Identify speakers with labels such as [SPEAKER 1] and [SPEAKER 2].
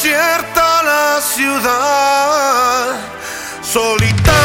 [SPEAKER 1] desierta la ciudad, solitaria.